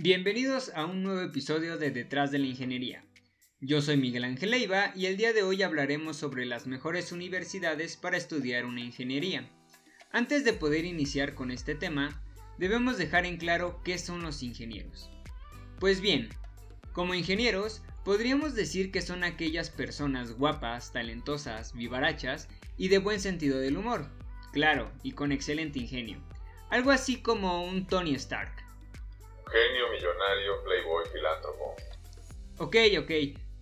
Bienvenidos a un nuevo episodio de Detrás de la Ingeniería. Yo soy Miguel Ángel Leiva y el día de hoy hablaremos sobre las mejores universidades para estudiar una ingeniería. Antes de poder iniciar con este tema, debemos dejar en claro qué son los ingenieros. Pues bien, como ingenieros, podríamos decir que son aquellas personas guapas, talentosas, vivarachas y de buen sentido del humor, claro, y con excelente ingenio. Algo así como un Tony Stark. Genio, millonario, playboy, filántropo. Ok, ok,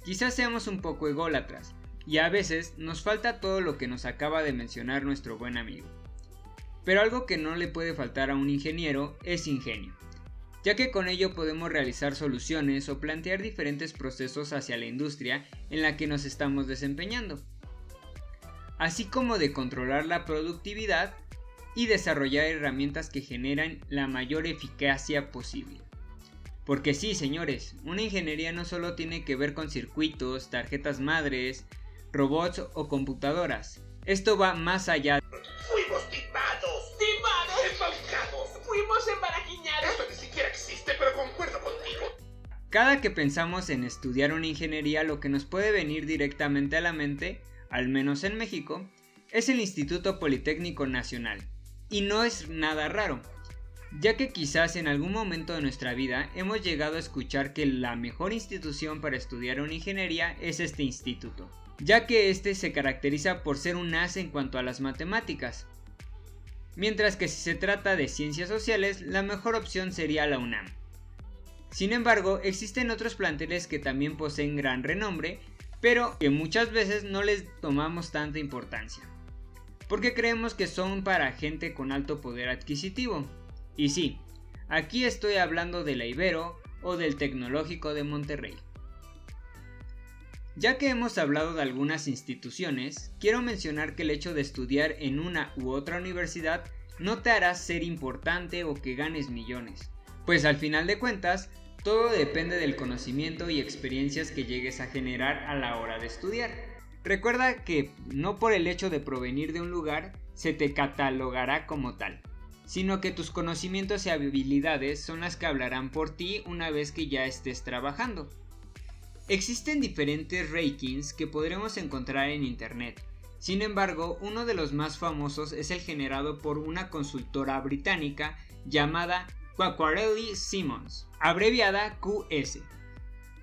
quizás seamos un poco ególatras, y a veces nos falta todo lo que nos acaba de mencionar nuestro buen amigo. Pero algo que no le puede faltar a un ingeniero es ingenio, ya que con ello podemos realizar soluciones o plantear diferentes procesos hacia la industria en la que nos estamos desempeñando, así como de controlar la productividad y desarrollar herramientas que generan la mayor eficacia posible. Porque sí, señores, una ingeniería no solo tiene que ver con circuitos, tarjetas madres, robots o computadoras. Esto va más allá. Fuimos timados, timados, embaucados, fuimos embarajiñados. Esto ni siquiera existe, pero concuerdo contigo. Cada que pensamos en estudiar una ingeniería, lo que nos puede venir directamente a la mente, al menos en México, es el Instituto Politécnico Nacional, y no es nada raro, ya que quizás en algún momento de nuestra vida hemos llegado a escuchar que la mejor institución para estudiar una ingeniería es este instituto, ya que este se caracteriza por ser un as en cuanto a las matemáticas. Mientras que si se trata de ciencias sociales, la mejor opción sería la UNAM. Sin embargo, existen otros planteles que también poseen gran renombre, pero que muchas veces no les tomamos tanta importancia porque creemos que son para gente con alto poder adquisitivo. Y sí, aquí estoy hablando de la Ibero o del Tecnológico de Monterrey. Ya que hemos hablado de algunas instituciones, quiero mencionar que el hecho de estudiar en una u otra universidad no te hará ser importante o que ganes millones, pues al final de cuentas, todo depende del conocimiento y experiencias que llegues a generar a la hora de estudiar. Recuerda que no por el hecho de provenir de un lugar se te catalogará como tal, sino que tus conocimientos y habilidades son las que hablarán por ti una vez que ya estés trabajando. Existen diferentes rankings que podremos encontrar en internet. Sin embargo, uno de los más famosos es el generado por una consultora británica llamada Quacquarelli Simmons, abreviada QS,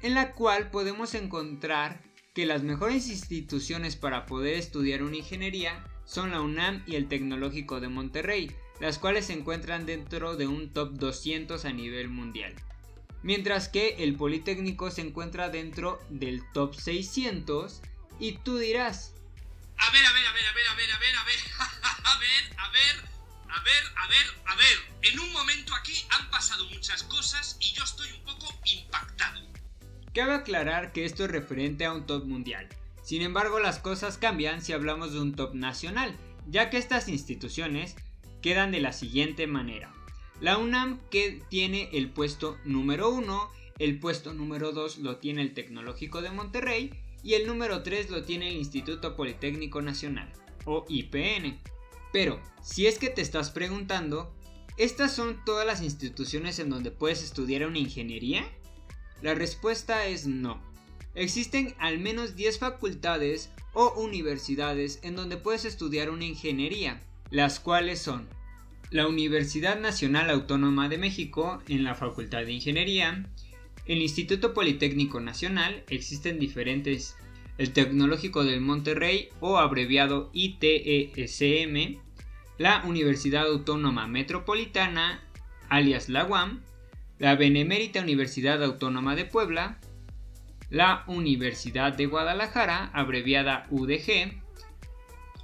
en la cual podemos encontrar que las mejores instituciones para poder estudiar una ingeniería son la UNAM y el Tecnológico de Monterrey, las cuales se encuentran dentro de un top 200 a nivel mundial. Mientras que el Politécnico se encuentra dentro del top 600 y tú dirás... A ver, a ver, a ver, a ver, a ver, a ver, a ver, a ver, a ver, a ver, a ver, a ver. En un momento aquí han pasado muchas cosas y yo estoy un poco impactado. Cabe aclarar que esto es referente a un top mundial. Sin embargo, las cosas cambian si hablamos de un top nacional, ya que estas instituciones quedan de la siguiente manera. La UNAM que tiene el puesto número 1, el puesto número 2 lo tiene el Tecnológico de Monterrey y el número 3 lo tiene el Instituto Politécnico Nacional, o IPN. Pero, si es que te estás preguntando, ¿estas son todas las instituciones en donde puedes estudiar una ingeniería? La respuesta es no. Existen al menos 10 facultades o universidades en donde puedes estudiar una ingeniería, las cuales son la Universidad Nacional Autónoma de México en la Facultad de Ingeniería, el Instituto Politécnico Nacional, existen diferentes, el Tecnológico del Monterrey o abreviado ITESM, la Universidad Autónoma Metropolitana, alias la UAM, la Benemérita Universidad Autónoma de Puebla, la Universidad de Guadalajara, abreviada UDG,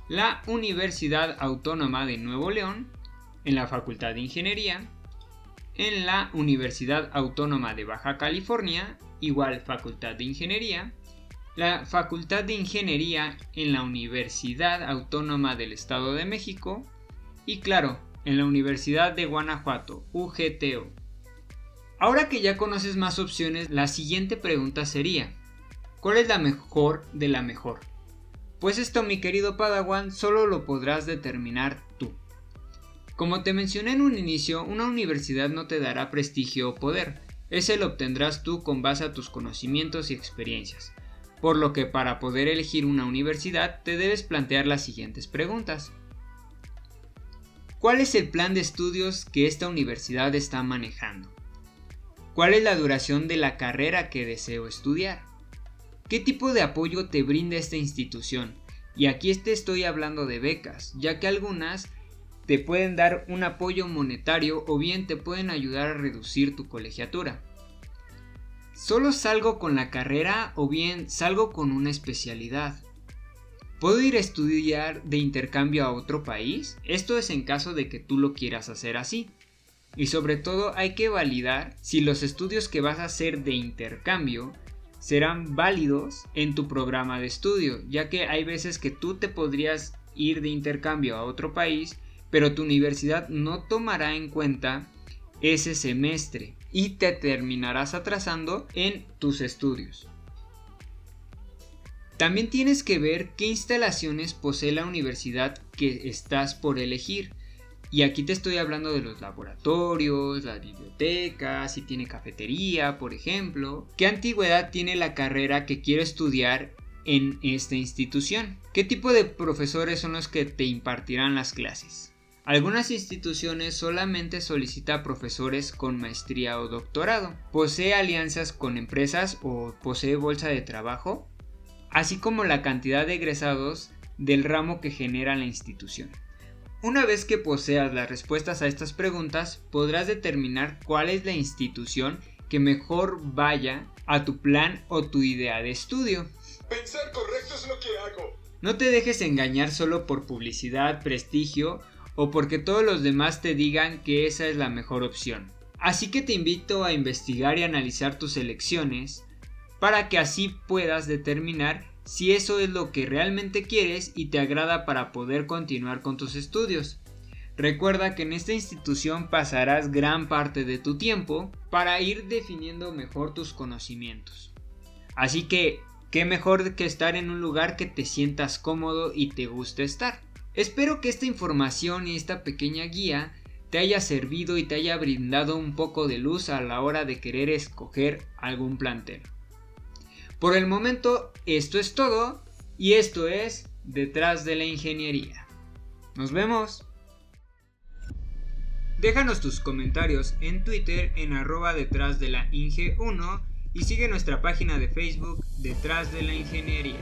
la Universidad Autónoma de Nuevo León, en la Facultad de Ingeniería, en la Universidad Autónoma de Baja California, igual Facultad de Ingeniería, la Facultad de Ingeniería en la Universidad Autónoma del Estado de México y claro, en la Universidad de Guanajuato, UGTO. Ahora que ya conoces más opciones, la siguiente pregunta sería, ¿cuál es la mejor de la mejor? Pues esto, mi querido Padawan, solo lo podrás determinar tú. Como te mencioné en un inicio, una universidad no te dará prestigio o poder, ese lo obtendrás tú con base a tus conocimientos y experiencias. Por lo que para poder elegir una universidad te debes plantear las siguientes preguntas. ¿Cuál es el plan de estudios que esta universidad está manejando? ¿Cuál es la duración de la carrera que deseo estudiar? ¿Qué tipo de apoyo te brinda esta institución? Y aquí te estoy hablando de becas, ya que algunas te pueden dar un apoyo monetario o bien te pueden ayudar a reducir tu colegiatura. ¿Solo salgo con la carrera o bien salgo con una especialidad? ¿Puedo ir a estudiar de intercambio a otro país? Esto es en caso de que tú lo quieras hacer así. Y sobre todo hay que validar si los estudios que vas a hacer de intercambio serán válidos en tu programa de estudio, ya que hay veces que tú te podrías ir de intercambio a otro país pero tu universidad no tomará en cuenta ese semestre y te terminarás atrasando en tus estudios. También tienes que ver qué instalaciones posee la universidad que estás por elegir. Y aquí te estoy hablando de los laboratorios, las bibliotecas, si tiene cafetería, por ejemplo. ¿Qué antigüedad tiene la carrera que quiero estudiar en esta institución? ¿Qué tipo de profesores son los que te impartirán las clases? Algunas instituciones solamente solicita profesores con maestría o doctorado, posee alianzas con empresas o posee bolsa de trabajo, así como la cantidad de egresados del ramo que genera la institución. Una vez que poseas las respuestas a estas preguntas, podrás determinar cuál es la institución que mejor vaya a tu plan o tu idea de estudio. Pensar correcto es lo que hago. No te dejes engañar solo por publicidad, prestigio o porque todos los demás te digan que esa es la mejor opción. Así que te invito a investigar y analizar tus elecciones para que así puedas determinar si eso es lo que realmente quieres y te agrada para poder continuar con tus estudios. Recuerda que en esta institución pasarás gran parte de tu tiempo para ir definiendo mejor tus conocimientos. Así que, ¿qué mejor que estar en un lugar que te sientas cómodo y te guste estar? Espero que esta información y esta pequeña guía te haya servido y te haya brindado un poco de luz a la hora de querer escoger algún plantel. Por el momento esto es todo y esto es Detrás de la Ingeniería. Nos vemos. Déjanos tus comentarios en Twitter en arroba detrás de la Inge 1 y sigue nuestra página de Facebook Detrás de la Ingeniería.